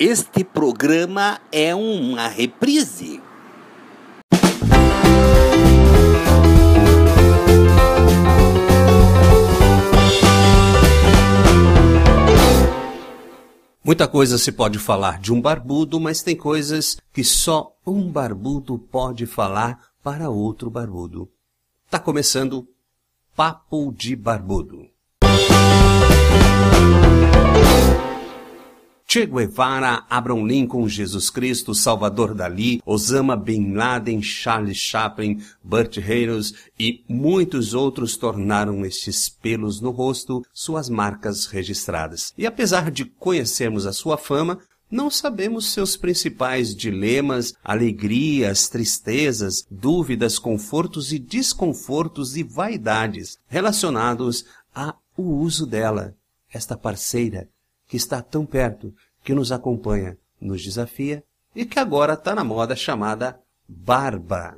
Este programa é uma reprise. Muita coisa se pode falar de um barbudo, mas tem coisas que só um barbudo pode falar para outro barbudo. Tá começando Papo de Barbudo. Che Guevara, Abraham Lincoln, Jesus Cristo, Salvador Dali, Osama Bin Laden, Charles Chaplin, Burt Reynolds e muitos outros tornaram estes pelos no rosto suas marcas registradas. E apesar de conhecermos a sua fama, não sabemos seus principais dilemas, alegrias, tristezas, dúvidas, confortos e desconfortos e vaidades relacionados ao uso dela, esta parceira que está tão perto, que nos acompanha, nos desafia e que agora está na moda chamada barba.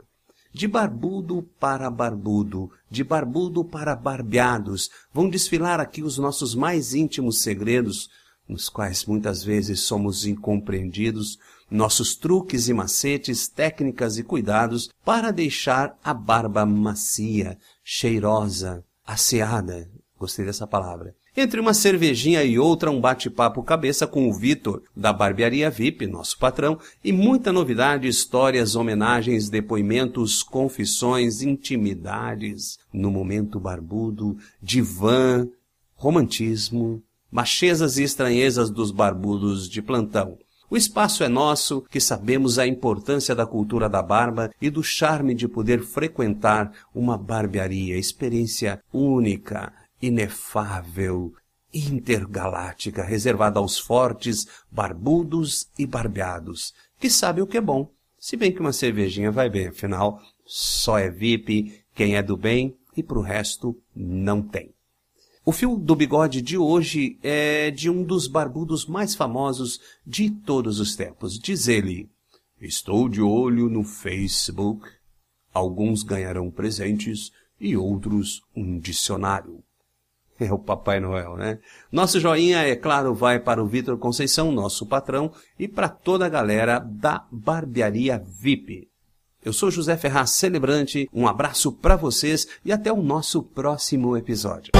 De barbudo para barbudo, de barbudo para barbeados, vão desfilar aqui os nossos mais íntimos segredos, nos quais muitas vezes somos incompreendidos, nossos truques e macetes, técnicas e cuidados para deixar a barba macia, cheirosa, asseada. Gostei dessa palavra. Entre uma cervejinha e outra, um bate-papo cabeça com o Vitor, da Barbearia VIP, nosso patrão, e muita novidade, histórias, homenagens, depoimentos, confissões, intimidades, no momento barbudo, divã, romantismo, machezas e estranhezas dos barbudos de plantão. O espaço é nosso, que sabemos a importância da cultura da barba e do charme de poder frequentar uma barbearia, experiência única, inefável, intergaláctica, reservada aos fortes, barbudos e barbeados, que sabem o que é bom. Se bem que uma cervejinha vai bem, afinal, só é VIP quem é do bem e pro resto não tem. O fio do bigode de hoje é de um dos barbudos mais famosos de todos os tempos. Diz ele: Estou de olho no Facebook. Alguns ganharão presentes e outros um dicionário. É o Papai Noel, né? Nosso joinha, é claro, vai para o Vitor Conceição, nosso patrão, e para toda a galera da Barbearia VIP. Eu sou José Ferraz Celebrante, um abraço para vocês e até o nosso próximo episódio.